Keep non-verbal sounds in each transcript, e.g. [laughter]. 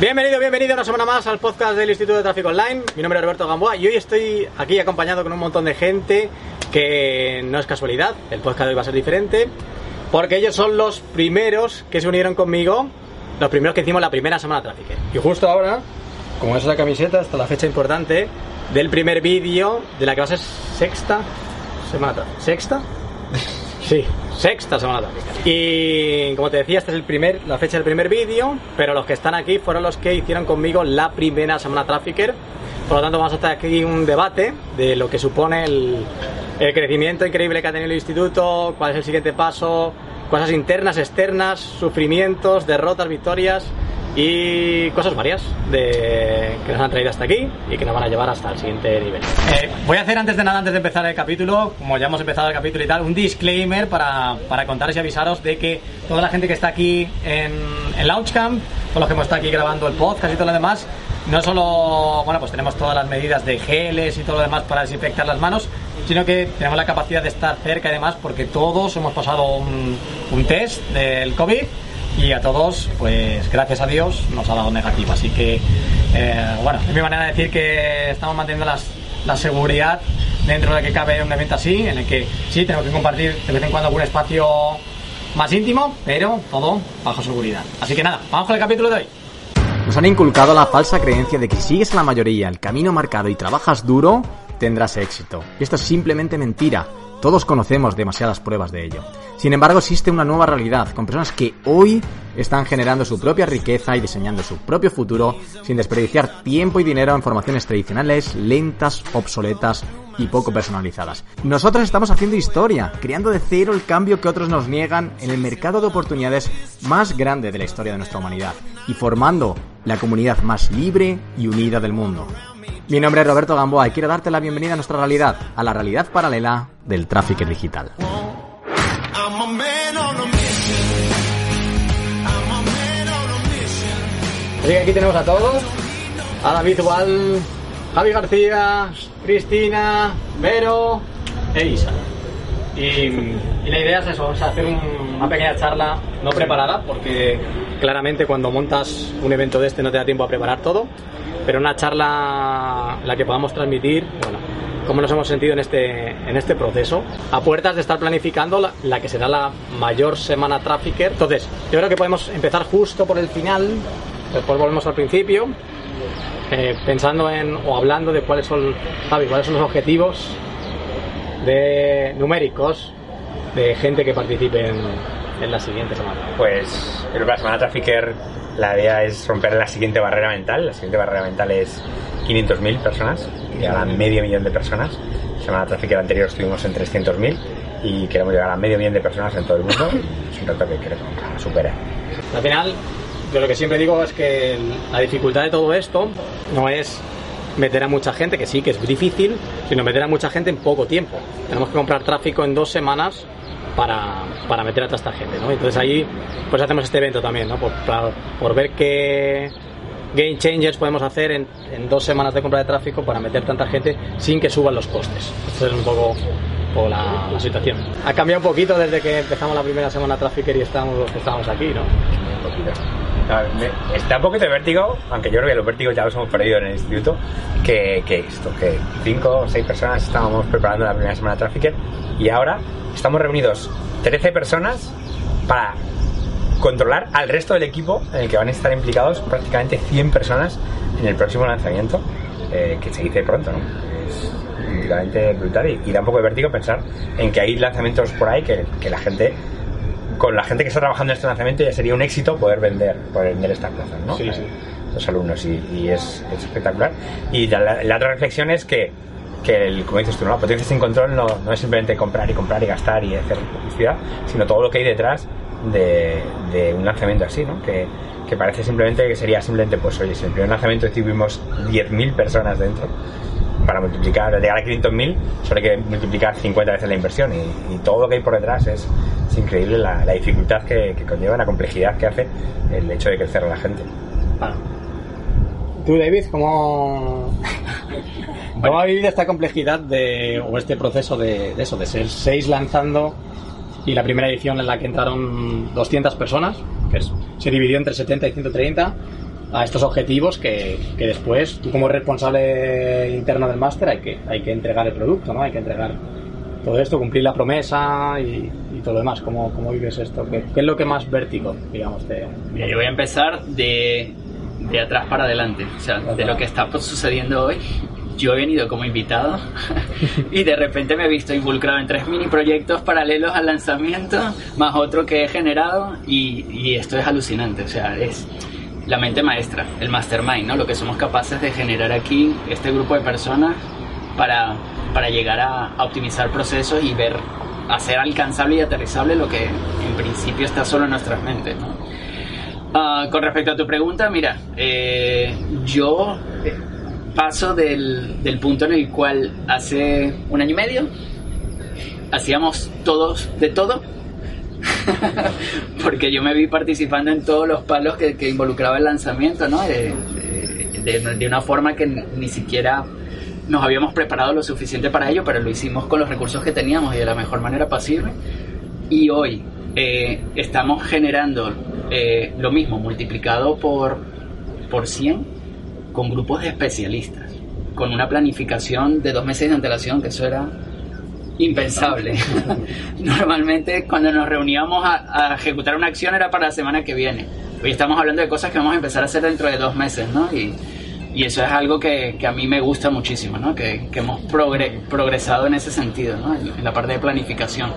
Bienvenido, bienvenido una semana más al podcast del Instituto de Tráfico Online. Mi nombre es Roberto Gamboa y hoy estoy aquí acompañado con un montón de gente que no es casualidad, el podcast de hoy va a ser diferente, porque ellos son los primeros que se unieron conmigo, los primeros que hicimos la primera semana de Tráfico. Y justo ahora, como es la camiseta, hasta la fecha importante del primer vídeo de la que va a ser sexta semana. [laughs] ¿Sexta? Sí, sexta semana tráfica. Y como te decía, esta es el primer, la fecha del primer vídeo, pero los que están aquí fueron los que hicieron conmigo la primera semana Trafficker. Por lo tanto, vamos a hacer aquí un debate de lo que supone el, el crecimiento increíble que ha tenido el instituto, cuál es el siguiente paso, cosas internas, externas, sufrimientos, derrotas, victorias y cosas varias de, que nos han traído hasta aquí y que nos van a llevar hasta el siguiente nivel. Eh, voy a hacer antes de nada, antes de empezar el capítulo, como ya hemos empezado el capítulo y tal, un disclaimer para, para contaros y avisaros de que toda la gente que está aquí en, en Launchcamp, todos los que hemos estado aquí grabando el podcast y todo lo demás, no solo, bueno, pues tenemos todas las medidas de geles y todo lo demás para desinfectar las manos, sino que tenemos la capacidad de estar cerca y demás porque todos hemos pasado un test del COVID y a todos, pues gracias a Dios, nos ha dado negativo. Así que, eh, bueno, es mi manera de decir que estamos manteniendo la seguridad dentro de que cabe un evento así, en el que sí, tenemos que compartir de vez en cuando algún espacio más íntimo, pero todo bajo seguridad. Así que nada, vamos con el capítulo de hoy. Nos han inculcado la falsa creencia de que si sigues a la mayoría el camino marcado y trabajas duro, tendrás éxito. Y esto es simplemente mentira. Todos conocemos demasiadas pruebas de ello. Sin embargo, existe una nueva realidad, con personas que hoy están generando su propia riqueza y diseñando su propio futuro sin desperdiciar tiempo y dinero en formaciones tradicionales, lentas, obsoletas y poco personalizadas. Nosotros estamos haciendo historia, creando de cero el cambio que otros nos niegan en el mercado de oportunidades más grande de la historia de nuestra humanidad y formando la comunidad más libre y unida del mundo. Mi nombre es Roberto Gamboa y quiero darte la bienvenida a nuestra realidad, a la realidad paralela del tráfico digital. Así aquí tenemos a todos, a David Igual, Javi García, Cristina, Vero e Isa. Y, y la idea es eso, es hacer un- una pequeña charla no preparada, porque claramente cuando montas un evento de este no te da tiempo a preparar todo, pero una charla en la que podamos transmitir, bueno, cómo nos hemos sentido en este, en este proceso, a puertas de estar planificando la, la que será la mayor semana Trafficker. Entonces, yo creo que podemos empezar justo por el final, después volvemos al principio, eh, pensando en o hablando de cuáles son, Javi, cuáles son los objetivos de numéricos de gente que participe en, en la siguiente semana. Pues creo que la semana Trafficker la idea es romper la siguiente barrera mental. La siguiente barrera mental es 500.000 personas, llegar a medio millón de personas. La semana Trafficker anterior estuvimos en 300.000 y queremos llegar a medio millón de personas en todo el mundo. Es un reto que queremos superar. Al final, yo lo que siempre digo es que la dificultad de todo esto no es meter a mucha gente, que sí, que es difícil, sino meter a mucha gente en poco tiempo. Tenemos que comprar tráfico en dos semanas para, para meter a toda esta gente, ¿no? Entonces ahí pues hacemos este evento también, ¿no? Por, para- por ver qué game changers podemos hacer en, en dos semanas de compra de tráfico para meter tanta gente sin que suban los costes. Esta es un poco, un la, la situación. Ha cambiado un poquito desde que empezamos la primera semana Trafficker y estamos los que estamos aquí, ¿no? Un poquito. Está un poquito de vértigo, aunque yo creo que los vértigos ya los hemos perdido en el instituto, que, esto, que cinco o seis personas estábamos preparando la primera semana de Trafficker y ahora estamos reunidos 13 personas para controlar al resto del equipo en el que van a estar implicados prácticamente 100 personas en el próximo lanzamiento, eh, que se dice pronto, ¿no? Es brutal y, y da un poco de vértigo pensar en que hay lanzamientos por ahí que la gente con la gente que está trabajando en este lanzamiento ya sería un éxito poder vender poder vender estas plazas, ¿no? Sí, sí. Los alumnos y, y es, es espectacular. Y la, la otra reflexión es que, que el, como dices tú, ¿no? la potencia sin control no, no es simplemente comprar y comprar y gastar y hacer publicidad, sino todo lo que hay detrás de, de un lanzamiento así, ¿no? Que, que parece simplemente que sería simplemente, pues oye, si en el primer lanzamiento tuvimos 10.000 personas dentro, para multiplicar, llegar a 500.000, solo hay que multiplicar 50 veces la inversión y, y todo lo que hay por detrás es, es increíble la, la dificultad que, que conlleva, la complejidad que hace el hecho de crecer a la gente. Ah. Tú, David, ¿cómo, [laughs] ¿cómo has vivido esta complejidad de, o este proceso de, de eso, de ser seis lanzando y la primera edición en la que entraron 200 personas, que es- se dividió entre 70 y 130, a estos objetivos que, que después, tú como responsable interno del máster, hay que, hay que entregar el producto, ¿no? Hay que entregar todo esto, cumplir la promesa y, todo lo demás. ¿Cómo, cómo vives esto? ¿Qué, qué es lo que más vértigo, digamos, te, Mira, yo voy a empezar de, de atrás para adelante. O sea, de lo que está pues, sucediendo hoy. Yo he venido como invitado [laughs] y de repente me he visto involucrado en tres mini proyectos paralelos al lanzamiento, más otro que he generado y, y esto es alucinante. O sea, es la mente maestra, el mastermind, ¿no? Lo que somos capaces de generar aquí, este grupo de personas, para, para llegar a, a optimizar procesos y ver, hacer alcanzable y aterrizable lo que en principio está solo en nuestras mentes, ¿no? Ah, con respecto a tu pregunta, mira, eh, yo paso del, del punto en el cual hace un año y medio hacíamos todos de todo, [laughs] porque yo me vi participando en todos los palos que, que involucraba el lanzamiento, ¿no? De, de- de- de una forma que ni siquiera nos habíamos preparado lo suficiente para ello, pero lo hicimos con los recursos que teníamos y de la mejor manera posible. Y hoy eh, estamos generando eh, lo mismo, multiplicado por, por 100, con grupos de especialistas, con una planificación de dos meses de antelación, que eso era impensable. [laughs] Normalmente cuando nos reuníamos a, a ejecutar una acción era para la semana que viene. Hoy estamos hablando de cosas que vamos a empezar a hacer dentro de dos meses, ¿no? Y, y eso es algo que, que a mí me gusta muchísimo, ¿no? Que, que hemos progre- progresado en ese sentido, ¿no? En, en la parte de planificación.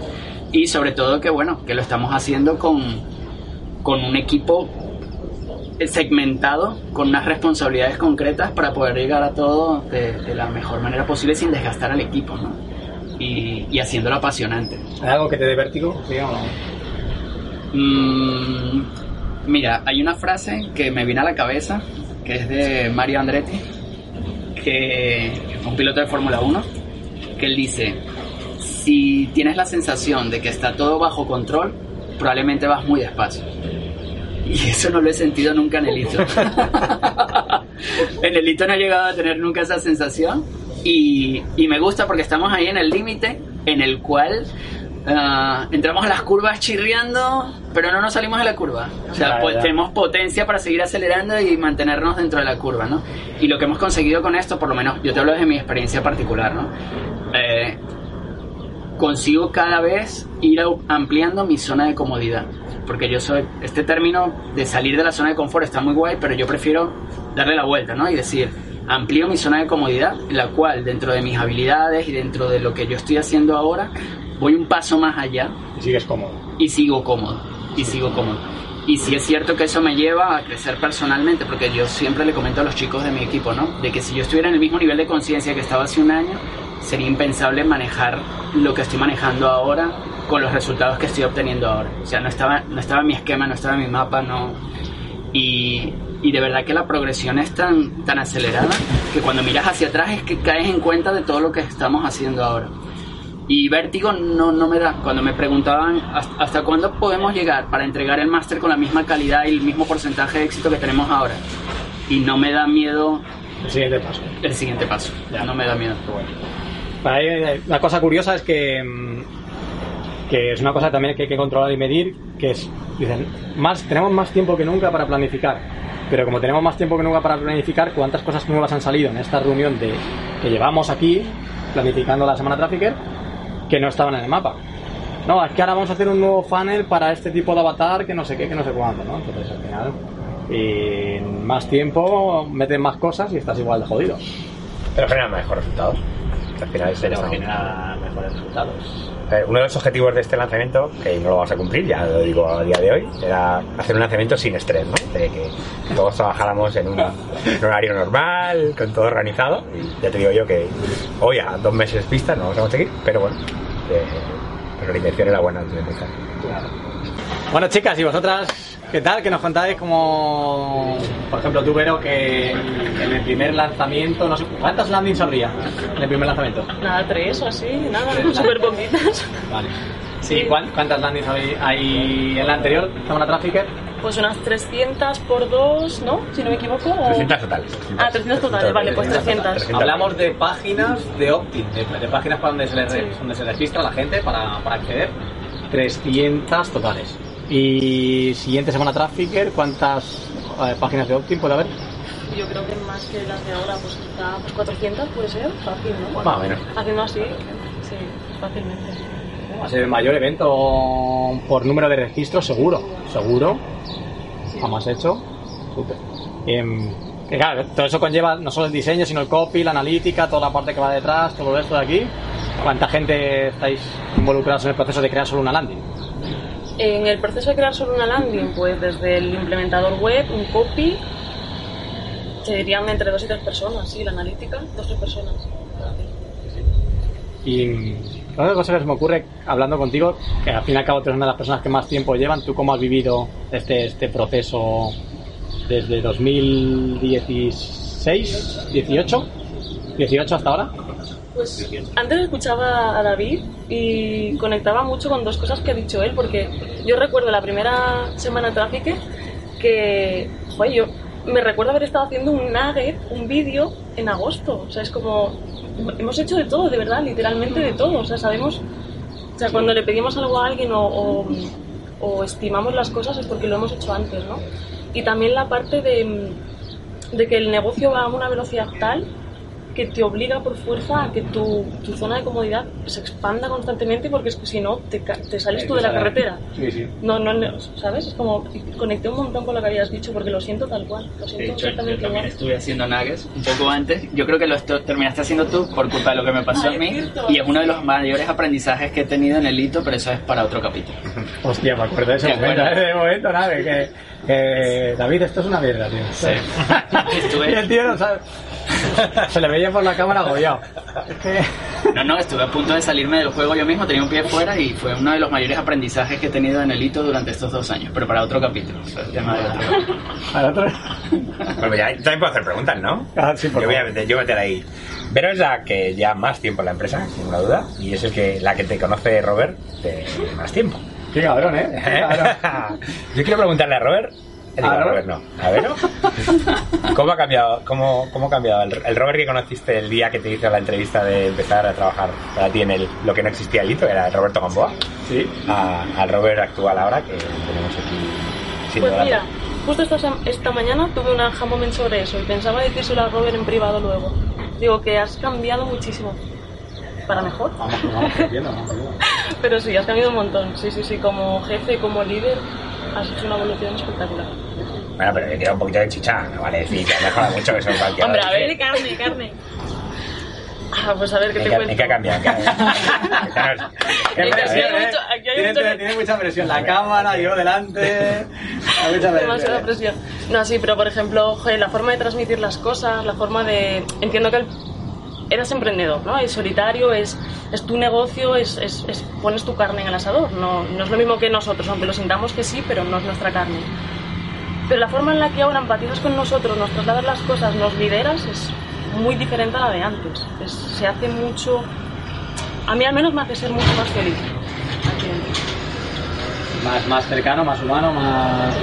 Y sobre todo que, bueno, que lo estamos haciendo con, con un equipo segmentado, con unas responsabilidades concretas para poder llegar a todo de, de la mejor manera posible sin desgastar al equipo, ¿no? Y, y haciéndolo apasionante. ¿Hay algo que te dé vértigo? digamos? Mm, mira, hay una frase que me viene a la cabeza, que es de Mario Andretti, que un piloto de Fórmula 1, que él dice, si tienes la sensación de que está todo bajo control, probablemente vas muy despacio. Y eso no lo he sentido nunca en el hito. [laughs] en el hito no he llegado a tener nunca esa sensación. Y, y me gusta porque estamos ahí en el límite en el cual ah, entramos a las curvas chirriando, pero no nos salimos de la curva. O sea, ya. tenemos potencia para seguir acelerando y mantenernos dentro de la curva, ¿no? Y lo que hemos conseguido con esto, por lo menos yo te hablo desde mi experiencia particular, ¿no? Eh, consigo cada vez ir ampliando mi zona de comodidad. Porque yo soy, este término de salir de la zona de confort está muy guay, pero yo prefiero darle la vuelta, ¿no? Y decir, amplío mi zona de comodidad, la cual dentro de mis habilidades y dentro de lo que yo estoy haciendo ahora, voy un paso más allá Y sigues cómodo. y sigo cómodo, y sigo cómodo. Y sí es cierto que eso me lleva a crecer personalmente, porque yo siempre le comento a los chicos de mi equipo, ¿no? De que si yo estuviera en el mismo nivel de conciencia que estaba hace un año, sería impensable manejar lo que estoy manejando ahora con los resultados que estoy obteniendo ahora. O sea, no estaba, no estaba en mi esquema, no estaba en mi mapa, no... Y, y de verdad que la progresión es tan, tan acelerada que cuando miras hacia atrás es que caes en cuenta de todo lo que estamos haciendo ahora. Y vértigo no, no me da. Cuando me preguntaban "¿Hasta- hasta cuándo podemos llegar para entregar el máster con la misma calidad y el mismo porcentaje de éxito que tenemos ahora. Y no me da miedo El siguiente paso. el siguiente paso. Ya. No me da miedo. Eh, La cosa curiosa es que, mm, que es una cosa también que hay que controlar y medir, que es, dicen, más, tenemos más tiempo que nunca para planificar. Pero como tenemos más tiempo que nunca para planificar, ¿cuántas cosas nuevas han salido en esta reunión de, que llevamos aquí, planificando la semana Trafficker, que no estaban en el mapa? No, es que ahora vamos a hacer un nuevo funnel para este tipo de avatar que no sé qué, que no sé cuándo, ¿no? Entonces al final, y en más tiempo, metes más cosas y estás igual de jodido. Pero generan mejores resultados. Al final genera mejores resultados. Eh, Uno de los objetivos de este lanzamiento, que no lo vamos a cumplir, ya lo digo a día de hoy, era hacer un lanzamiento sin estrés, ¿no? De que todos trabajáramos en un, horario normal, con todo organizado. Y ya te digo yo que hoy a dos meses pista no vamos a conseguir, pero bueno, eh, pero la intención era buena antes de empezar. Bueno, chicas, y vosotras, ¿Qué tal? Que nos contáis como, por ejemplo, tú, Vero, que en el primer lanzamiento, no sé, ¿cuántas landings habría en el primer lanzamiento? Nada, tres o así, nada, súper poquitas. Vale. Sí. ¿Y cuán- cuántas landings hay, hay en la anterior, Semana Trafficker? Pues unas 300 por 2, ¿no? Si no me equivoco. o- 300 totales. Ah, 300 totales, vale, pues 300. Hablamos de páginas de opt-in, de, de páginas para donde se, le Sí. donde se registra la gente para, para acceder. 300 totales. Y siguiente semana Trafficker, ¿cuántas eh, páginas de opt-in puede haber? Yo creo que más que las de ahora, pues quizá pues 400 puede ser, fácil, ¿no? Más o menos. Haciendo así, sí, fácilmente. Va a ser el mayor evento por número de registros, seguro. Seguro. Jamás hecho. Súper. Em, que claro, todo eso conlleva no solo el diseño, sino el copy, la analítica, toda la parte que va detrás, todo esto de aquí. ¿Cuánta gente estáis involucrados en el proceso de crear solo una landing? En el proceso de crear solo una landing, pues desde el implementador web, un copy, se dirían entre dos y tres personas, sí, la analítica, dos o tres personas. Y otra cosa que se me ocurre hablando contigo, que al fin y al cabo tú eres una de las personas que más tiempo llevan, ¿tú cómo has vivido este, este proceso desde 2016, 18, 18 hasta ahora? Pues antes escuchaba a David y conectaba mucho con dos cosas que ha dicho él, porque yo recuerdo la primera semana Traffic que, joder, yo me recuerdo haber estado haciendo un nugget, un vídeo en agosto, o sea, es como, hemos hecho de todo, de verdad, literalmente de todo, o sea, sabemos, o sea, cuando le pedimos algo a alguien o, o, o estimamos las cosas es porque lo hemos hecho antes, ¿no? Y también la parte de, de que el negocio va a una velocidad tal que te obliga por fuerza a que tu, tu zona de comodidad se expanda constantemente porque es que si no te, te sales tú de la carretera. Sí, sí. No, no, no, ¿sabes? Es como conecté un montón con lo que habías dicho porque lo siento tal cual. Lo De siento hecho, yo exactamente también igual. estuve haciendo nuggets un poco antes. Yo creo que lo esto- terminaste haciendo tú por culpa de lo que me pasó Ah, a mí. Y es uno de los mayores aprendizajes que he tenido en el hito, pero eso es para otro capítulo. [laughs] Hostia, me acuerdo de ese ¿Te momento, de momento, nada, que, que David, esto es una mierda, tío. Sí. [laughs] y Estuve- el tío no sabe. Se le veía por la cámara agobiado. Es que. No, no, estuve a punto de salirme del juego yo mismo, tenía un pie fuera y fue uno de los mayores aprendizajes que he tenido en el hito durante estos dos años, pero para otro capítulo. Tema de otro capítulo. Al otro. Bueno, ya también puedo hacer preguntas, ¿no? Ah, sí, por yo voy a favor. meter, yo voy a meter ahí. Vero es la que ya más tiempo en la empresa, sin ninguna duda, y es el que, la que te conoce Robert de más tiempo. Qué cabrón, ¿eh? Qué [laughs] cabrón. Yo quiero preguntarle a Robert. Digo, ¿A a Robert? No. ¿A Vero? [laughs] ¿Cómo ha cambiado, cómo, cómo ha cambiado el, el Robert que conociste el día que te hizo la entrevista de empezar a trabajar para ti en el, lo que no existía el hito, era el Roberto Gamboa, Sí. a- al Robert actual ahora que tenemos aquí sin Pues mira, justo esta, esta mañana tuve un aha moment sobre eso y pensaba decírselo a Robert en privado luego. Digo que has cambiado muchísimo. Para mejor. Vamos, vamos vamos. Pero sí, has cambiado un montón. Sí, sí, sí. Como jefe, como líder, has hecho una evolución espectacular. Bueno, pero le queda un poquito de chicha, no vale decir que ha mejorado mucho eso cualquiera. Hombre, a ver, carne, carne. Ah, pues a ver qué ¿En te qué, cuento. en qué ha cambiado? ¿En qué hay presión, ¿eh? aquí hay [laughs] Tiene, mucho- tiene- mucha presión. La cámara, yo delante. Hay mucha Demasiada presión. presión. No, sí, pero por ejemplo, joder, la forma de transmitir las cosas, la forma de... Entiendo que el- eras emprendedor, ¿no? Es solitario, es, es tu negocio, es, es- es- pones tu carne en el asador. No, no es lo mismo que nosotros, aunque lo sintamos que sí, pero no es nuestra carne. Pero la forma en la que ahora empatizas con nosotros, nos trasladas las cosas, nos lideras, es muy diferente a la de antes. Es- se hace mucho... A mí al menos me hace ser mucho más feliz. Más, más cercano, más humano, más.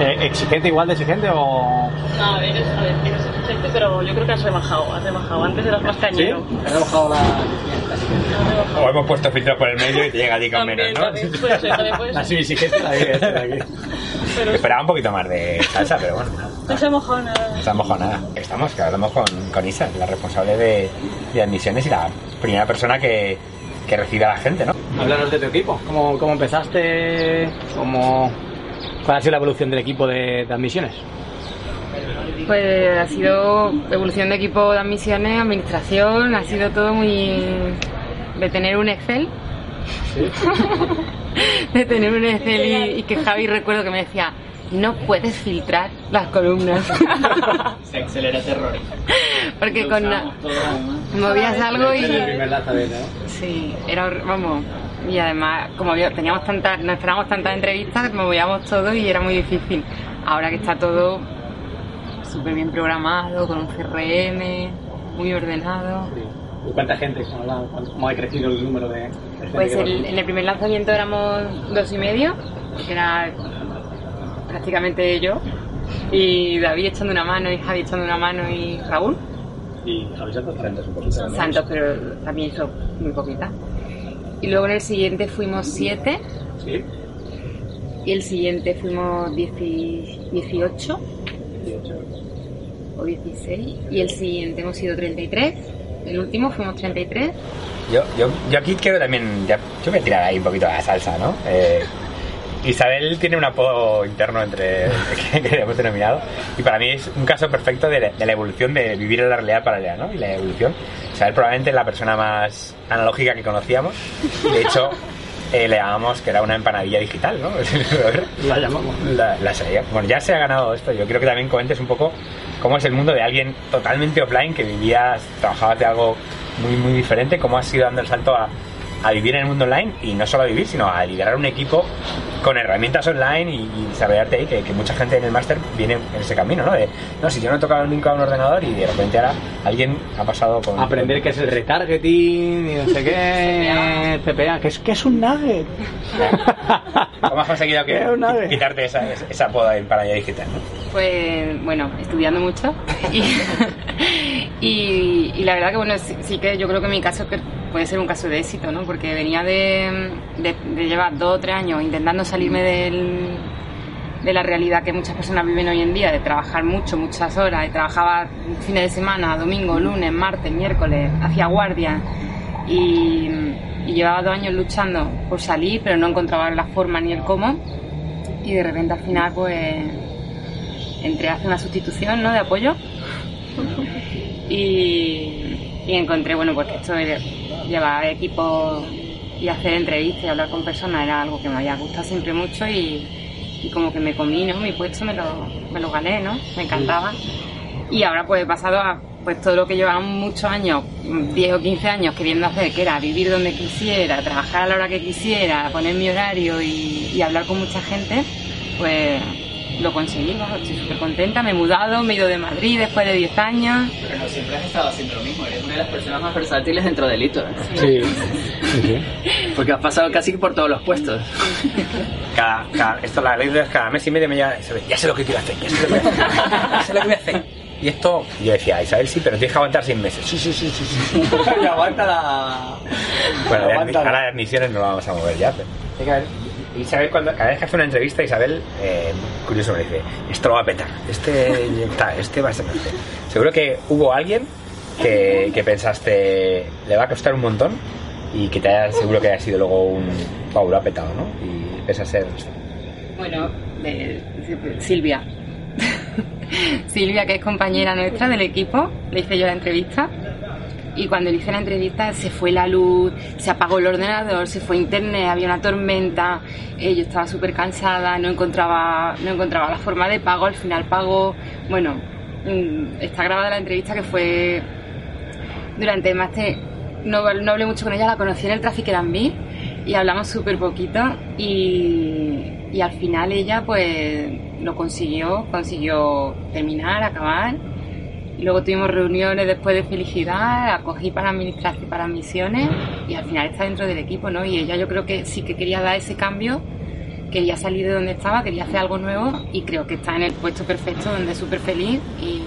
Eh, ¿Exigente igual de exigente o.? No, a ver, eres, a ver, eres exigente, pero yo creo que has rebajado, has rebajado. Antes eras más ¿Sí? cañero. He rebajado la. Has. O hemos puesto filtros por el medio y te llega a ti con También, menos, ¿no? también puede ser, también puede la aquí. Pero Esperaba un poquito más de salsa, pero bueno. no se ha mojado nada. No estamos con nada. Estamos, que hablamos con, con Isa, la responsable de, de admisiones y la primera persona que, que recibe a la gente, ¿no? Háblanos de tu equipo. ¿Cómo, cómo empezaste? ¿Cómo... ¿Cuál ha sido la evolución del equipo de, de admisiones? Pues ha sido evolución de equipo de admisiones, administración, ha sido todo muy de tener un Excel, [laughs] de tener un Excel y, y que Javi recuerdo que me decía, no puedes filtrar las columnas, [laughs] Se acelera terror. porque Lo con movías algo El y primer lanzamiento, ¿no? sí, era vamos, y además, como teníamos tantas, no esperábamos tantas entrevistas, movíamos todo y era muy difícil. Ahora que está todo súper bien programado, con un CRM, muy ordenado. ¿Y ¿Cuánta gente? ¿Cómo ha crecido el número de, de gente Pues el- en el primer lanzamiento éramos dos y medio, que era prácticamente yo, y David echando una mano, y Javi echando una mano, y Raúl. Y Javi Santos Santos un poquito. Santos, pero también hizo muy poquita. Y luego en el siguiente fuimos siete, Sí. y el siguiente fuimos dieci- 18 o 16, y el siguiente hemos sido 33, el último fuimos 33. Yo, yo, yo aquí quiero también, ya, yo voy a tirar ahí un poquito la salsa, ¿no? Eh, Isabel tiene un apodo interno entre que, que hemos denominado y para mí es un caso perfecto de, la- de la evolución de vivir en la realidad paralela, ¿no? Y la evolución. Isabel probablemente es la persona más analógica que conocíamos. De hecho, eh, le llamamos que era una empanadilla digital, ¿no? [laughs] La llamamos. La, la. Bueno, ya se ha ganado esto. Yo quiero que también comentes un poco cómo es el mundo de alguien totalmente offline que vivías, trabajabas de algo muy, muy diferente, cómo has ido dando el salto a, a vivir en el mundo online y no solo a vivir, sino a liderar un equipo con herramientas online y, y saberte ahí que, que mucha gente en el máster viene en ese camino, ¿no? De, no, si yo no he tocado nunca un ordenador y de repente ahora alguien ha pasado con... Aprender qué es el retargeting y no sé qué, [laughs] CPA, que es, que es un nugget. [laughs] ¿Cómo has conseguido que, [laughs] Es quitarte esa, esa, apodo en panalla digital? ¿no? Pues bueno, estudiando mucho y, y, y la verdad que bueno, sí, sí que yo creo que mi caso que puede ser un caso de éxito, ¿no? Porque venía de, de, de llevar dos o tres años intentando salirme del, de la realidad que muchas personas viven hoy en día, de trabajar mucho, muchas horas, y trabajaba fines de semana, domingo, lunes, martes, miércoles, hacía guardia y, y llevaba dos años luchando por salir, pero no encontraba la forma ni el cómo y de repente al final pues entré a hacer una sustitución ¿no? de apoyo [laughs] y, y encontré bueno pues que esto llevar equipo y hacer entrevistas y hablar con personas era algo que me había gustado siempre mucho y, como que me comí ¿no? mi puesto me lo, me lo gané ¿no? me encantaba y ahora pues he pasado a pues todo lo que llevaba muchos años 10 o 15 años queriendo hacer que era vivir donde quisiera trabajar a la hora que quisiera poner mi horario y, y hablar con mucha gente pues lo conseguí, vamos, estoy súper contenta, me he mudado, me he ido de Madrid después de 10 años. Pero no siempre has estado haciendo lo mismo, eres una de las personas más versátiles dentro del hito. ¿eh? Sí. sí, sí. Porque has pasado casi por todos los puestos. Cada, cada, esto la ley de cada mes y medio me Isabel, ya sé lo que quiero hacer, ya sé lo que voy a hacer, ya sé lo que voy a hacer. Y esto, yo decía, Isabel sí, pero tienes que aguantar seis meses. Sí, sí, sí, sí. sí. Y [laughs] aguanta la. Bueno, ahora de admisiones no lo vamos a mover ya. Pero... Isabel, cuando, cada vez que hace una entrevista, Isabel, eh, curioso, me dice, esto lo va a petar, este, [laughs] este va a ser este". Seguro que hubo alguien que, pensaste, le va a costar un montón y que te haya, seguro que haya sido luego un, wow, lo ha petado, ¿no? Y pese a ser... Bueno, Silvia. [laughs] Silvia, que es compañera nuestra del equipo, le hice yo la entrevista. Y cuando le hice la entrevista se fue la luz, se apagó el ordenador, se fue internet, había una tormenta, eh, yo estaba súper cansada, no encontraba, no encontraba la forma de pago, al final pago, bueno, mm, está grabada la entrevista que fue durante el máster, no, no hablé mucho con ella, la conocí en el Traffic Airbnb y hablamos súper poquito y, y al final ella pues lo consiguió, consiguió terminar, acabar luego tuvimos reuniones después de felicidad, acogí para administración, para misiones y al final está dentro del equipo, ¿no? Y ella yo creo que sí que quería dar ese cambio, quería salir de donde estaba, quería hacer algo nuevo y creo que está en el puesto perfecto donde es súper feliz y,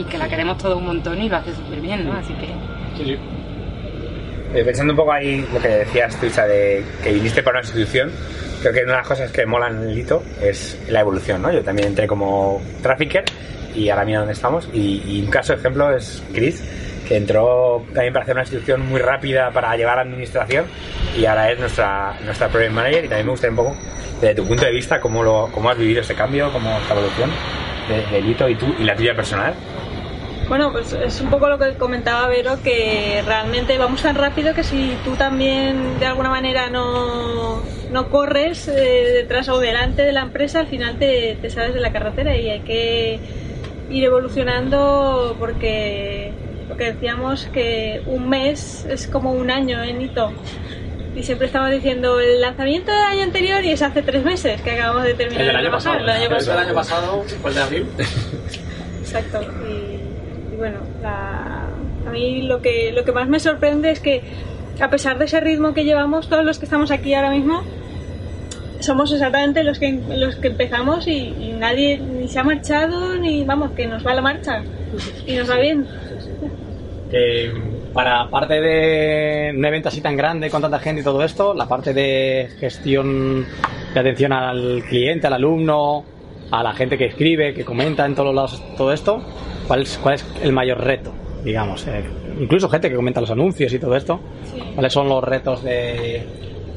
y que la queremos todos un montón y lo hace súper bien, ¿no? Así que Sí, sí. Eh, Pensando un poco ahí lo que decías tú, de que viniste para una institución, creo que una de las cosas que molan el hito es la evolución, ¿no? Yo también entré como trafficker y ahora mira dónde estamos. Y, un caso de ejemplo es Chris, que entró también para hacer una institución muy rápida para llevar administración y ahora es nuestra, nuestra project manager y también me gustaría un poco, desde tu punto de vista, cómo, lo, cómo has vivido ese cambio, cómo esta evolución de- del hito y tú y la tuya personal. Bueno, pues es un poco lo que comentaba Vero, que realmente vamos tan rápido que si tú también de alguna manera no, no corres eh, detrás o delante de la empresa, al final te, te sales de la carretera y hay que ir evolucionando porque lo que decíamos que un mes es como un año en hito. Y siempre estamos diciendo el lanzamiento del año anterior y es hace tres meses que acabamos de terminar El del de año trabajar, pasado. el año El pasado. año pasado fue el de abril. [laughs] Exacto. Y, y bueno, la- a mí lo que, lo que más me sorprende es que a pesar de ese ritmo que llevamos, todos los que estamos aquí ahora mismo, somos exactamente los que, los que empezamos y, y nadie ni se ha marchado ni vamos, que nos va la marcha y nos va bien. para parte de un evento así tan grande con tanta gente y todo esto, la parte de gestión de atención al cliente, al alumno, a la gente que escribe, que comenta en todos lados todo esto, ¿cuál es, cuál es el mayor reto? Digamos, Eh, incluso gente que comenta los anuncios y todo esto, ¿cuáles son los retos de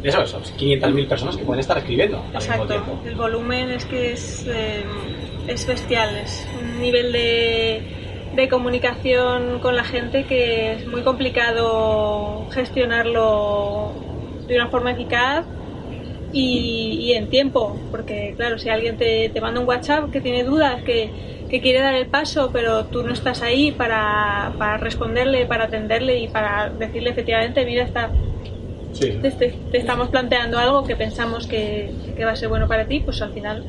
eso, esos 500.000 personas que pueden estar escribiendo al mismo Exacto. tiempo? El volumen es que es, eh, es bestial, es un nivel de, de comunicación con la gente que es muy complicado gestionarlo de una forma eficaz y, y en tiempo, porque claro, si alguien te, te manda un WhatsApp que tiene dudas, que, que quiere dar el paso, pero tú no estás ahí para, para responderle, para atenderle y para decirle efectivamente, mira, está, Te, estamos planteando algo que pensamos que, que va a ser bueno para ti, pues al final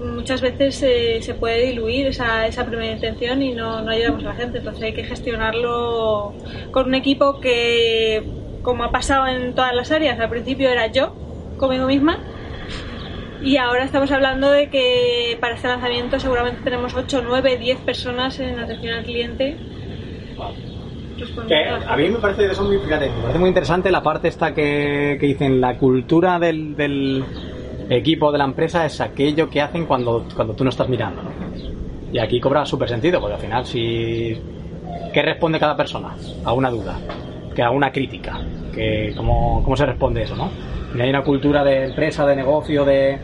muchas veces eh, se puede diluir esa, esa primera intención y no, no ayudamos a la gente. Entonces hay que gestionarlo con un equipo que, como ha pasado en todas las áreas, al principio era yo, conmigo misma, y ahora estamos hablando de que para este lanzamiento seguramente tenemos 8, 9, 10 personas en atención al cliente. Que a mí me parece eso muy, fíjate, me parece muy interesante la parte esta que, que dicen la cultura del, del equipo de la empresa es aquello que hacen cuando, cuando tú no estás mirando. ¿no? Y aquí cobra súper sentido, porque al final si ¿qué responde cada persona a una duda? Que a una crítica, que cómo, cómo se responde eso, ¿no? Y hay una cultura de empresa, de negocio, de,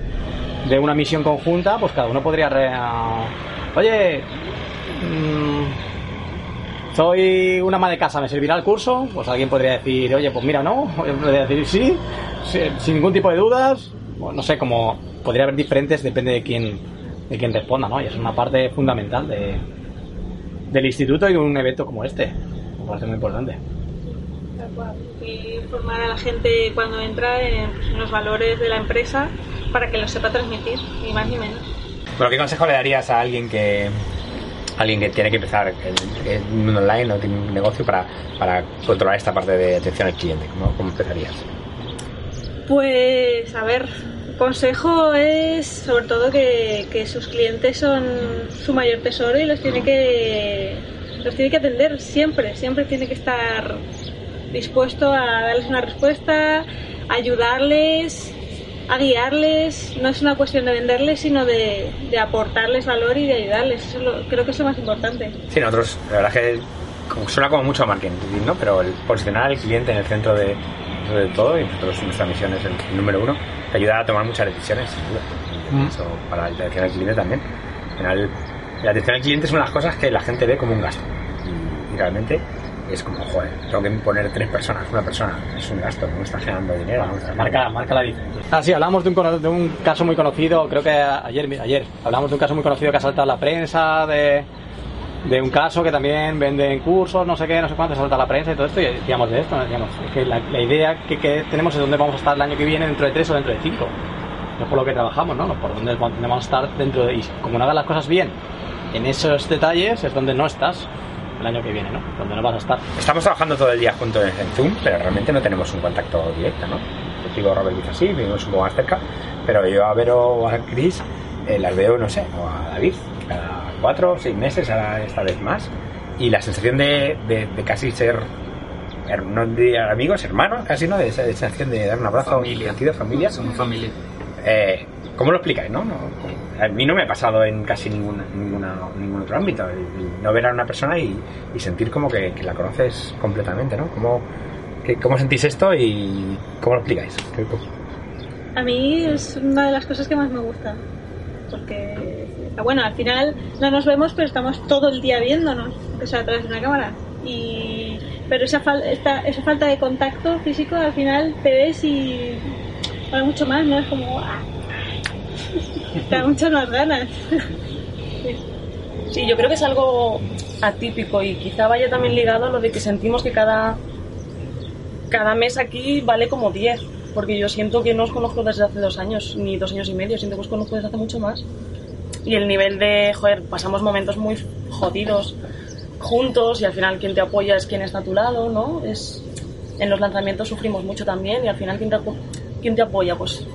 de una misión conjunta, pues cada uno podría re- oye, mm, soy una ama de casa, ¿me servirá el curso? Pues alguien podría decir, oye, pues mira, no. [laughs] Podría decir sí, sin ningún tipo de dudas. Bueno, no sé, como podría haber diferentes, depende de quién, de quién responda, ¿no? Y es una parte fundamental de, del instituto y de un evento como este. Me parece muy importante. Tal cual. Y formar a la gente cuando entra en, los valores de la empresa para que lo sepa transmitir, ni más ni menos. Bueno, ¿qué consejo le darías a alguien que alguien que tiene que empezar el mundo online o tiene un negocio para, para controlar esta parte de atención al cliente? ¿Cómo, cómo empezarías? Pues, a ver, consejo es sobre todo que, que sus clientes son su mayor tesoro y los tiene que los tiene que atender siempre, siempre tiene que estar dispuesto a darles una respuesta, ayudarles, a guiarles. No es una cuestión de venderles, sino de, de aportarles valor y de ayudarles. Eso es lo- creo que es lo más importante. Sí, nosotros, la verdad es que suena como mucho a marketing, ¿no? Pero el posicionar al cliente en el centro de, de todo, y nosotros nuestra misión es el, el número uno, te ayuda a tomar muchas decisiones. Y Eso para la atención al cliente también. Al final, la atención al cliente es una de las cosas que la gente ve como un gasto. Y, y realmente es como, joder, tengo que poner tres personas, una persona, es un gasto, no me está generando dinero. Marca, marca la diferencia. Ah, sí, hablamos de un, de un caso muy conocido, creo que ayer, ayer, hablamos de un caso muy conocido que ha saltado la prensa, de, de un caso que también venden cursos, no sé qué, no sé cuánto, salta la prensa y todo esto, y decíamos de esto, decíamos es que la, idea que, que tenemos es dónde vamos a estar el año que viene, dentro de tres o dentro de cinco. No es por lo que trabajamos, ¿no? No por dónde dónde vamos a estar dentro de... Y como no hagas las cosas bien en esos detalles, es donde no estás el año que viene, ¿no? Donde no vas a estar. Estamos trabajando todo el día juntos en, Zoom, pero realmente no tenemos un contacto directo, ¿no? Contigo, Robert, quizás sí, vivimos un poco más cerca, pero yo a Vero o a Chris eh, las veo, no sé, o a David, cada cuatro o seis meses, ahora esta vez más, y la sensación de, de- de casi ser, no diría amigos, hermanos, casi, ¿no? De esa, sensación de dar un abrazo, Familia. sentido de familia. Somos familia. Eh, ¿Cómo lo explicáis, no? No, A mí no me ha pasado en casi ningún, ninguna, ningún otro ámbito. el- el no ver a una persona y, y sentir como que, que la conoces completamente, ¿no? ¿Cómo, que- ¿Cómo sentís esto y cómo lo explicáis? A mí es una de las cosas que más me gusta. Porque, bueno, al final no nos vemos, pero estamos todo el día viéndonos, o sea, a través de una cámara. Y, pero esa, fal- esta- esa falta de contacto físico, al final te ves y vale mucho más, ¿no? Es como, ¡ah! Da muchas más ganas. Sí, yo creo que es algo atípico y quizá vaya también ligado a lo de que sentimos que cada cada mes aquí vale como 10, porque yo siento que no os conozco desde hace dos años, ni dos años y medio, siento que os conozco desde hace mucho más. Y el nivel de, joder, pasamos momentos muy jodidos juntos y al final quien te apoya es quien está a tu lado, ¿no? Es, en los lanzamientos sufrimos mucho también y al final quien te, quien te apoya, pues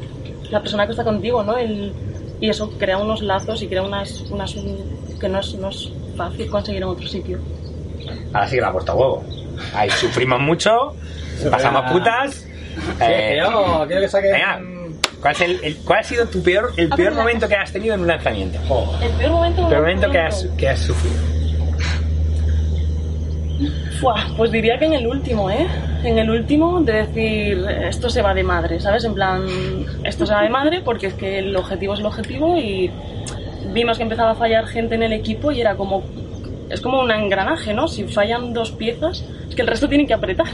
la persona que está contigo, ¿no? El, y eso crea unos lazos y crea unas, unas un- que no es, no es fácil conseguir en otro sitio. Ahora sí que la ha puesto a huevo. Ahí sufrimos mucho, pasamos putas. eh, yo quiero que venga, ¿cuál, es el, el- cuál ha sido tu peor, el peor momento que has tenido en un lanzamiento? El peor momento, El peor momento que has, que has sufrido. Pues diría que en el último, ¿eh? En el último de decir, esto se va de madre, ¿sabes? En plan, esto se va de madre porque es que el objetivo es el objetivo y vimos que empezaba a fallar gente en el equipo y era como, es como un engranaje, ¿no? Si fallan dos piezas, es que el resto tiene que apretar.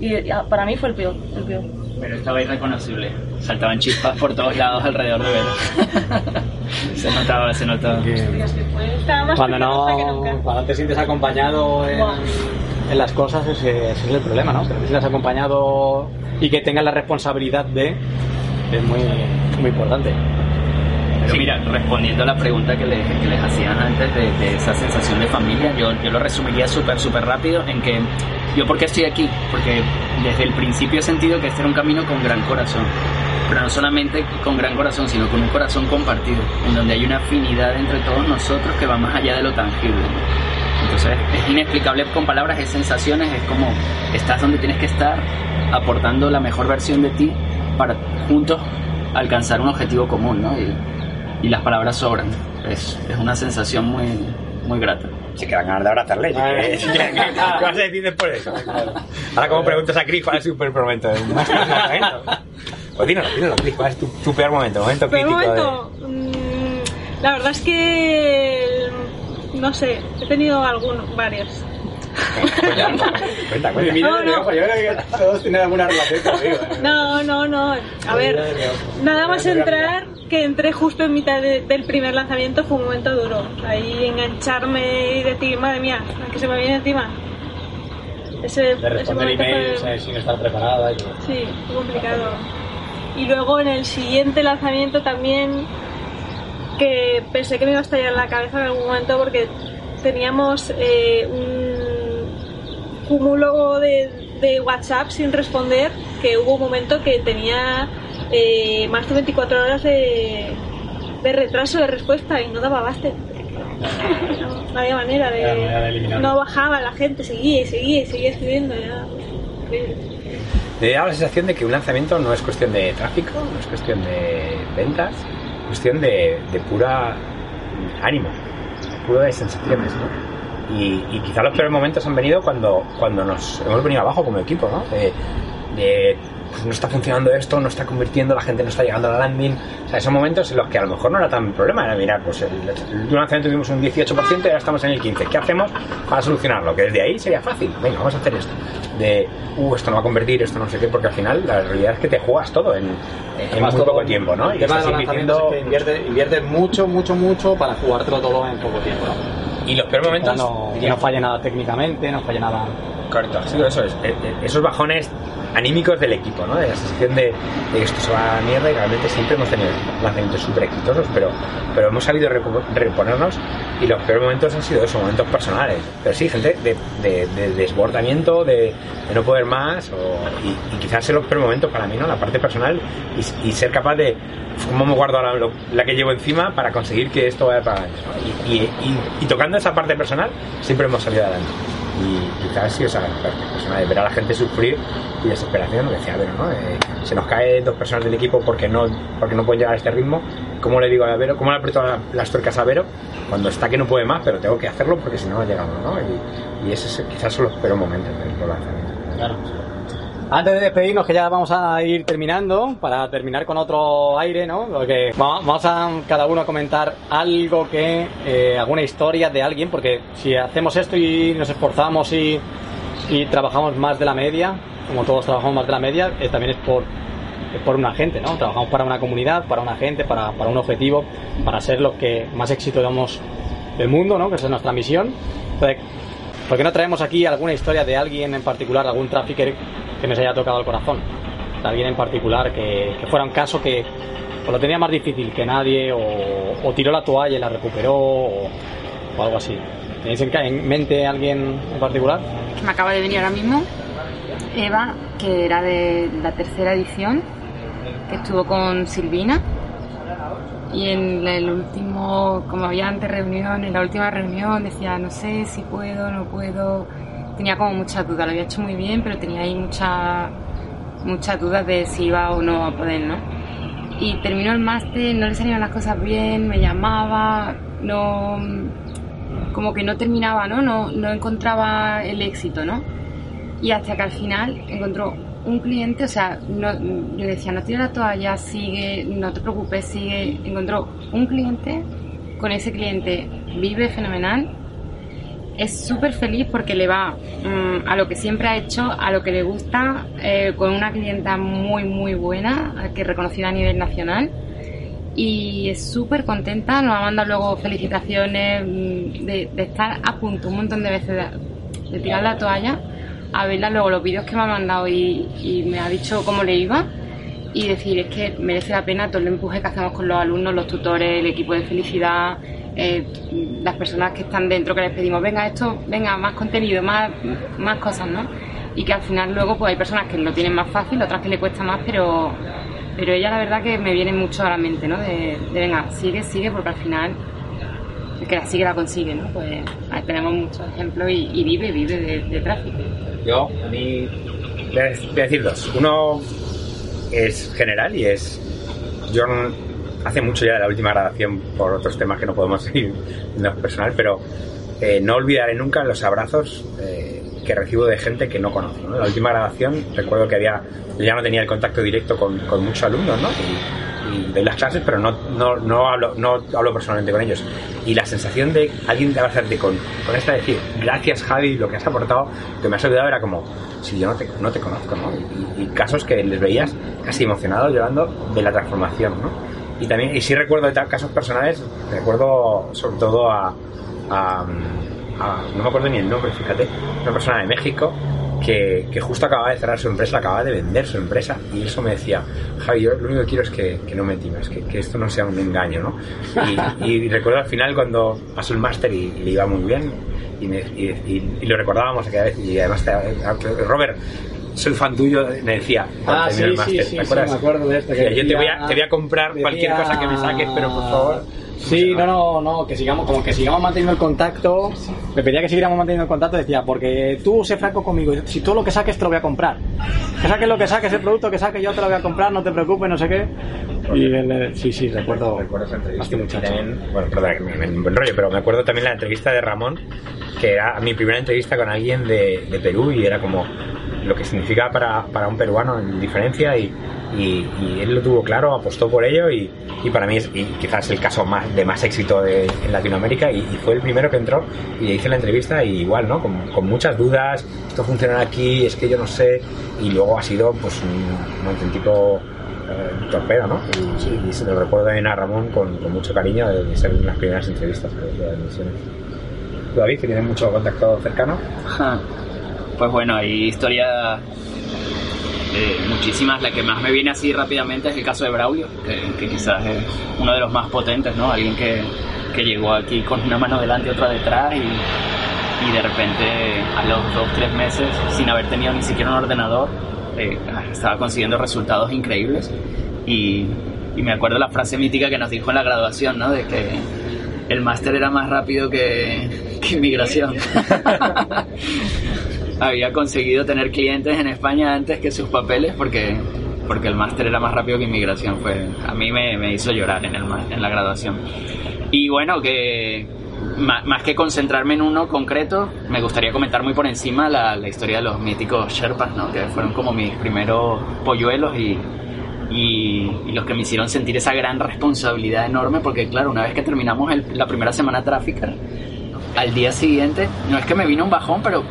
Y ya, para mí fue el peor, el peor. Pero estaba irreconocible. Saltaban chispas por todos lados alrededor de Vero. [laughs] se notaba, se notaba. Más Cuando que no, cuando te sientes acompañado en. En las cosas, ese, ese es el problema, ¿no? Que sientas acompañado y que tengas la responsabilidad de es muy, muy importante. Mira, respondiendo a la pregunta que les, hacían antes de, de esa sensación de familia, yo, yo lo resumiría súper, súper rápido en que yo por qué estoy aquí, porque desde el principio he sentido que este era un camino con gran corazón, pero no solamente con gran corazón, sino con un corazón compartido, en donde hay una afinidad entre todos nosotros que va más allá de lo tangible. Entonces es inexplicable con palabras, es sensaciones, es como estás donde tienes que estar, aportando la mejor versión de ti para juntos alcanzar un objetivo común, ¿no? Y, y las palabras sobran. Es, es una sensación muy, muy grata. Se quedan ganas de abrazarle. ¿Qué, vas a decir después de eso? Ahora, como preguntas a Chris, ¿cuál es tu peor momento? [laughs] Pues dínoslo, dínoslo, Chris, ¿cuál es tu, tu peor momento? Momento crítico. de- momento, mm, la verdad es que no sé, he tenido algunos, varios. Cuenta, cuenta, cuenta. Mira, No, no. yo creo que todos tienen alguna relación conmigo. ¿eh? No, no, no. A ver, nada más entrar, que entré justo en mitad de- del primer lanzamiento, fue un momento duro. Ahí engancharme y decir, madre mía, ¿a que se me viene encima? Ese, De ese responder momento emails fue- eh, sin estar preparada. y- Sí, fue complicado. Y luego en el siguiente lanzamiento también, que pensé que me iba a estallar la cabeza en algún momento porque teníamos eh, un cúmulo de, de WhatsApp sin responder, que hubo un momento que tenía eh, más de 24 horas de, de retraso de respuesta y no daba abaste. No, [laughs] no había manera de. No bajaba la gente, seguía y seguía y seguía escribiendo. Increíble. Me da la sensación de que un lanzamiento no es cuestión de tráfico, no es cuestión de ventas, cuestión de, de pura ánimo, puro de sensaciones, ¿no? Y, quizá los peores momentos han venido cuando, cuando nos hemos venido abajo como equipo, ¿no? Pues no está funcionando esto, no está convirtiendo, la gente no está llegando a la landing. O sea, esos momentos en los que a lo mejor no era tan problema, era mirar, pues el, último lanzamiento tuvimos un 18% y ahora estamos en el 15%. ¿Qué hacemos para solucionarlo? Que desde ahí sería fácil. Venga, vamos a hacer esto. De, uh, esto no va a convertir, esto no sé qué, porque al final la realidad es que te juegas todo en, en muy todo- poco tiempo, ¿no? El tema de estás invirtiendo- es que inviertes, inviertes mucho, mucho, mucho para jugártelo todo en poco tiempo. ¿no? Y los peores momentos. no, que diría, no falle nada técnicamente, no falle nada. Correcto, sido eso, es, eh, eh, esos bajones anímicos del equipo, ¿no? De la sensación de, que esto se va a la mierda y realmente siempre hemos tenido lanzamientos súper exitosos, pero, pero hemos sabido reponernos y los peores momentos han sido esos momentos personales. Pero sí, gente de, de- de desbordamiento, de, no poder más, o- y, quizás en los peores momentos para mí, ¿no? La parte personal y, ser capaz de cómo me guardo la que llevo encima para conseguir que esto vaya para adelante. y tocando esa parte personal, siempre hemos salido adelante. Y quizás sí esa parte personal, de ver a la gente sufrir y desesperación, lo que decía Vero, ¿no? Eh, se nos caen dos personas del equipo porque no, porque no pueden llegar a este ritmo. ¿Cómo le digo a Vero? ¿Cómo le aprieto la- las tuercas a Vero? Cuando está que no puede más, pero tengo que hacerlo porque si no, no llegamos, ¿no? Y, y esos quizás son los peores momentos de los lanzamientos. Claro. Antes de despedirnos, que ya vamos a ir terminando, para terminar con otro aire, ¿no? Porque va- vamos a cada uno a comentar algo que, eh, alguna historia de alguien, porque si hacemos esto y nos esforzamos y, y trabajamos más de la media, como todos trabajamos más de la media, eh, también es por, es por una gente, ¿no? Trabajamos para una comunidad, para una gente, para, para un objetivo, para ser los que más éxito damos del mundo, ¿no? Que esa es nuestra misión. Entonces, ¿Por qué no traemos aquí alguna historia de alguien en particular, algún trafficker que nos haya tocado el corazón. Sea, alguien en particular que, fuera un caso que lo tenía más difícil que nadie, o, tiró la toalla y la recuperó, o, algo así. ¿Tenéis en, en mente alguien en particular? me acaba de venir ahora mismo, Eva, que era de la tercera edición, que estuvo con Silvina. Y en el último, como había antes reunión, en la última reunión decía, no sé si puedo, no puedo. Tenía como muchas dudas, lo había hecho muy bien, pero tenía ahí muchas muchas dudas de si iba o no a poder, ¿no? Y terminó el máster, no le salían las cosas bien, me llamaba, no como que no terminaba, ¿no? No, no encontraba el éxito, ¿no? Y hasta que al final encontró un cliente, o sea, no, yo decía, no tires la toalla, sigue, no te preocupes, sigue. Encontró un cliente, con ese cliente vive fenomenal, es súper feliz porque le va mm, a lo que siempre ha hecho, a lo que le gusta, eh, con una clienta muy, muy buena, que es reconocida a nivel nacional y es súper contenta, nos ha mandado luego felicitaciones mm, de, estar a punto un montón de veces de tirar la toalla, a verla luego los vídeos que me ha mandado y, me ha dicho cómo le iba y decir es que merece la pena todo el empuje que hacemos con los alumnos, los tutores, el equipo de felicidad, eh, las personas que están dentro que les pedimos venga esto, venga más contenido, más, más cosas, ¿no? Y que al final luego pues hay personas que lo tienen más fácil, otras que le cuesta más, pero pero ella la verdad que me viene mucho a la mente, ¿no? De, venga, sigue, sigue, porque al final el que la sigue la consigue, ¿no? Pues ahí tenemos muchos ejemplos y, vive, vive de, tráfico. Yo, a mí, voy a decir dos. Uno es general y es. Yo hace mucho ya de la última grabación por otros temas que no podemos [laughs] seguir en lo personal, pero eh, no olvidaré nunca los abrazos eh, que recibo de gente que no conozco. ¿no? La última grabación recuerdo que había. Ya no tenía el contacto directo con, con muchos alumnos, ¿no? Doy las clases, pero no, no, no, hablo, no hablo personalmente con ellos. Y la sensación de alguien de abrazarte con, con esta, decir, gracias Javi, lo que has aportado, que me has ayudado, era como, si yo no te, no te conozco, ¿no? Y, casos que les veías casi emocionados, llorando de la transformación, ¿no? Y también, y sí recuerdo de casos personales, recuerdo sobre todo a, a, a- no me acuerdo ni el nombre, fíjate, una persona de México que, que justo acababa de cerrar su empresa, acababa de vender su empresa y eso me decía, Javi, yo lo único que quiero es que, que no me times, que, que esto no sea un engaño, ¿no? Y, y recuerdo al final cuando pasó el máster y, y le iba muy bien y, me- y- lo recordábamos aquella vez y además Robert soy fan tuyo, me decía, Ah, terminé el sí, sí, sí, ¿te sí, acuerdas? me acuerdo de esto, que Decía, yo te voy, a, te voy a comprar cualquier decía- cosa que me saques, pero por favor. Sí, no, no, no, que sigamos, como que sigamos manteniendo el contacto. Me pedía que siguiéramos manteniendo el contacto, decía, porque tú sé franco conmigo, si todo lo que saques te lo voy a comprar. Que saques lo que saques, el producto que saques yo te lo voy a comprar, no te preocupes, no sé qué. Y sí, sí, recuerdo, recuerdo muchacho. también, bueno, perdona que me, me enrollo, pero me acuerdo también la entrevista de Ramón, que era mi primera entrevista con alguien de, de Perú y era como lo que significa para, para un peruano en diferencia y, y- y él lo tuvo claro, apostó por ello y, y para mí es y quizás el caso más de más éxito de, en Latinoamérica y, y fue el primero que entró y le hice la entrevista y igual, ¿no? Con, con muchas dudas, esto funciona aquí, es que yo no sé y luego ha sido pues un, un auténtico eh, torpedo, ¿no? Y, y se lo recuerdo también a Ramón con, con mucho cariño de, de ser las primeras entrevistas de misiones. ¿Tú, David, que tienes mucho contacto cercano? Pues bueno, hay historias muchísimas. La que más me viene así rápidamente es el caso de Braulio, que, que quizás es uno de los más potentes, ¿no? Alguien que, que llegó aquí con una mano delante y otra detrás y, y de repente a los dos, tres meses, sin haber tenido ni siquiera un ordenador, eh, estaba consiguiendo resultados increíbles. Y, y me acuerdo la frase mítica que nos dijo en la graduación, ¿no? De que el máster era más rápido que, que inmigración. [laughs] Había conseguido tener clientes en España antes que sus papeles porque, porque el máster era más rápido que inmigración. Fue, a mí me, me hizo llorar en, el, en la graduación. Y bueno, que ma- más que concentrarme en uno concreto, me gustaría comentar muy por encima la, la historia de los míticos Sherpas, ¿no? que fueron como mis primeros polluelos y, y, y los que me hicieron sentir esa gran responsabilidad enorme, porque claro, una vez que terminamos el- la primera semana tráfica, al día siguiente, no es que me vino un bajón, pero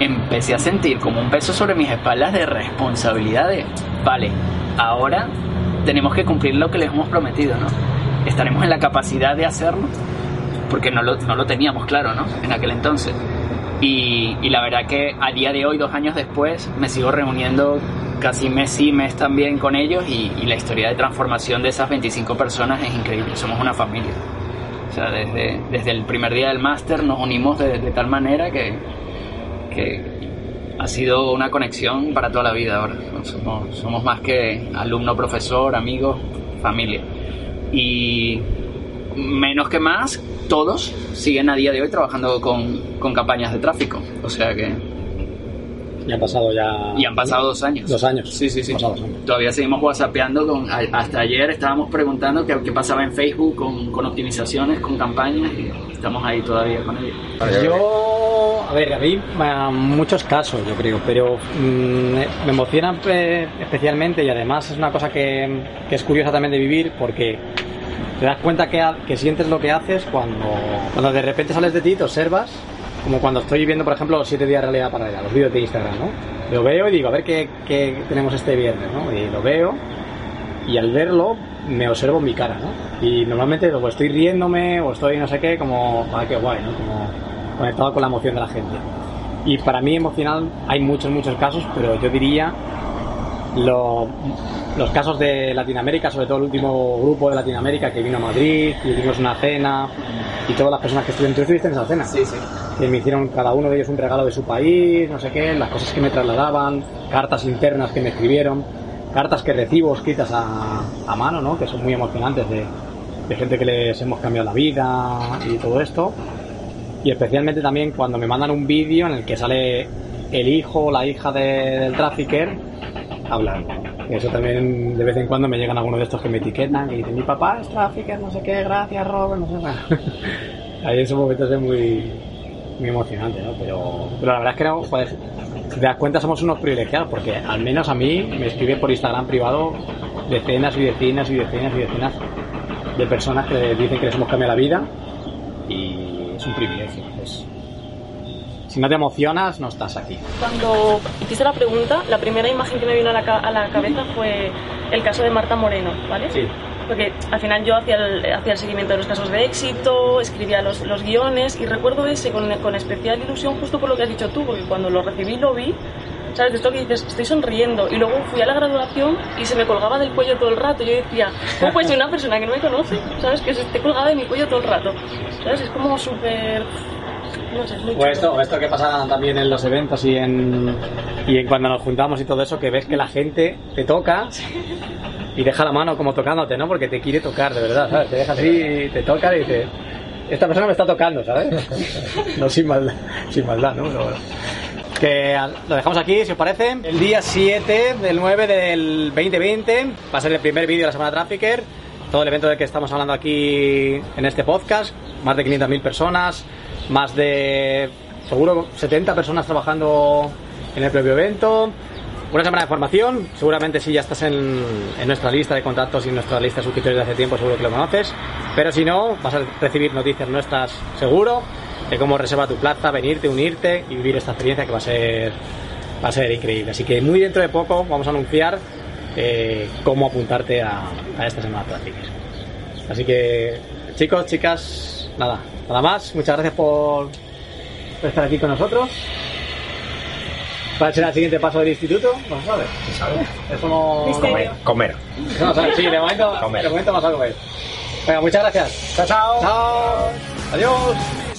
empecé a sentir como un peso sobre mis espaldas de responsabilidad de, vale, ahora tenemos que cumplir lo que les hemos prometido, ¿no? Estaremos en la capacidad de hacerlo, porque no lo, no lo teníamos claro, ¿no? En aquel entonces. Y, y la verdad que a día de hoy, dos años después, me sigo reuniendo casi mes y mes también con ellos y, y la historia de transformación de esas 25 personas es increíble, somos una familia. O sea, desde, desde el primer día del máster nos unimos de, de tal manera que, que ha sido una conexión para toda la vida ahora. Somos, somos más que alumno, profesor, amigos, familia. Y menos que más, todos siguen a día de hoy trabajando con, con campañas de tráfico. O sea que... Ya han pasado ya... Y han pasado dos años. Dos años. Sí, sí, sí. Años. Todavía seguimos whatsappeando. Con, a- hasta ayer estábamos preguntando qué, qué pasaba en Facebook con, con optimizaciones, con campañas y estamos ahí todavía con ellos. Yo, a ver, a mí muchos casos, yo creo, pero mm, me- emociona eh, especialmente y además es una cosa que, que es curiosa también de vivir porque te das cuenta que, que sientes lo que haces cuando, cuando de repente sales de ti, te observas, como cuando estoy viendo, por ejemplo, los 7 días de realidad paralela, los vídeos de Instagram, ¿no? Lo veo y digo, a ver qué, qué tenemos este viernes, ¿no? Y lo veo y al verlo me observo en mi cara, ¿no? Y normalmente o estoy riéndome o estoy no sé qué, como, ah, qué guay, ¿no? Como conectado con la emoción de la gente. Y para mí emocional hay muchos, muchos casos, pero yo diría lo- los casos de Latinoamérica, sobre todo el último grupo de Latinoamérica que vino a Madrid y tuvimos una cena y todas las personas que estuvieron, tú estuviste en esa cena. Sí, sí. Que me hicieron cada uno de ellos un regalo de su país, no sé qué, las cosas que me trasladaban, cartas internas que me escribieron, cartas que recibo escritas a, a mano, ¿no? Que son muy emocionantes de, de gente que les hemos cambiado la vida y todo esto. Y especialmente también cuando me mandan un vídeo en el que sale el hijo o la hija de- del trafficker hablando. Eso también de vez en cuando me llegan algunos de estos que me etiquetan y dicen mi papá es trafficker, no sé qué, gracias Robert, no sé qué. [laughs] Ahí esos momentos es muy, muy emocionante, ¿no? Pero, la verdad es que no, joder, te das cuenta somos unos privilegiados porque al menos a mí me escriben por Instagram privado decenas y decenas y decenas y decenas de personas que dicen que les hemos cambiado la vida y es un privilegio. es- si no te emocionas, no estás aquí. Cuando hiciste la pregunta, la primera imagen que me vino a la, a la cabeza fue el caso de Marta Moreno, ¿vale? Sí. Porque al final yo hacía el, hacía el seguimiento de los casos de éxito, escribía los, los guiones y recuerdo ese con, con especial ilusión justo por lo que has dicho tú, porque cuando lo recibí lo vi, ¿sabes? De esto que dices, estoy sonriendo y luego fui a la graduación y se me colgaba del cuello todo el rato. Yo decía, ¿cómo puede ser una persona que no me conoce, ¿sabes? Que se esté colgada de mi cuello todo el rato, ¿sabes? Es como súper... No sé, es muy O esto, esto que pasa también en los eventos y en, y en cuando nos juntamos y todo eso, que ves que la gente te toca y deja la mano como tocándote, ¿no? Porque te quiere tocar, de verdad, ¿sabes? Te deja así, te toca y te... Esta persona me está tocando, ¿sabes? [laughs] No sin maldad, sin maldad, ¿no? Pero bueno. Que lo dejamos aquí, si os parece. El día 7 del 9 del 2020 va a ser el primer vídeo de la Semana Trafficker. Todo el evento del que estamos hablando aquí en este podcast. Más de 500.000 personas, más de seguro 70 personas trabajando en el propio evento. Una semana de formación, seguramente si ya estás en, en nuestra lista de contactos y en nuestra lista de suscriptores de hace tiempo, seguro que lo conoces. Pero si no, vas a recibir noticias nuestras seguro de cómo reservar tu plaza, venirte, unirte y vivir esta experiencia que va a ser, va a ser increíble. Así que muy dentro de poco vamos a anunciar eh, cómo apuntarte a, a esta semana Trafficker. Así que, chicos, chicas, nada, nada más. Muchas gracias por, por estar aquí con nosotros. ¿Cuál será el siguiente paso del instituto? No se sabe. Eso no... Misterio. Comer. No, sí, de momento, Comer. de momento vamos a comer. Venga, muchas gracias. Chao, chao. Chao. Adiós.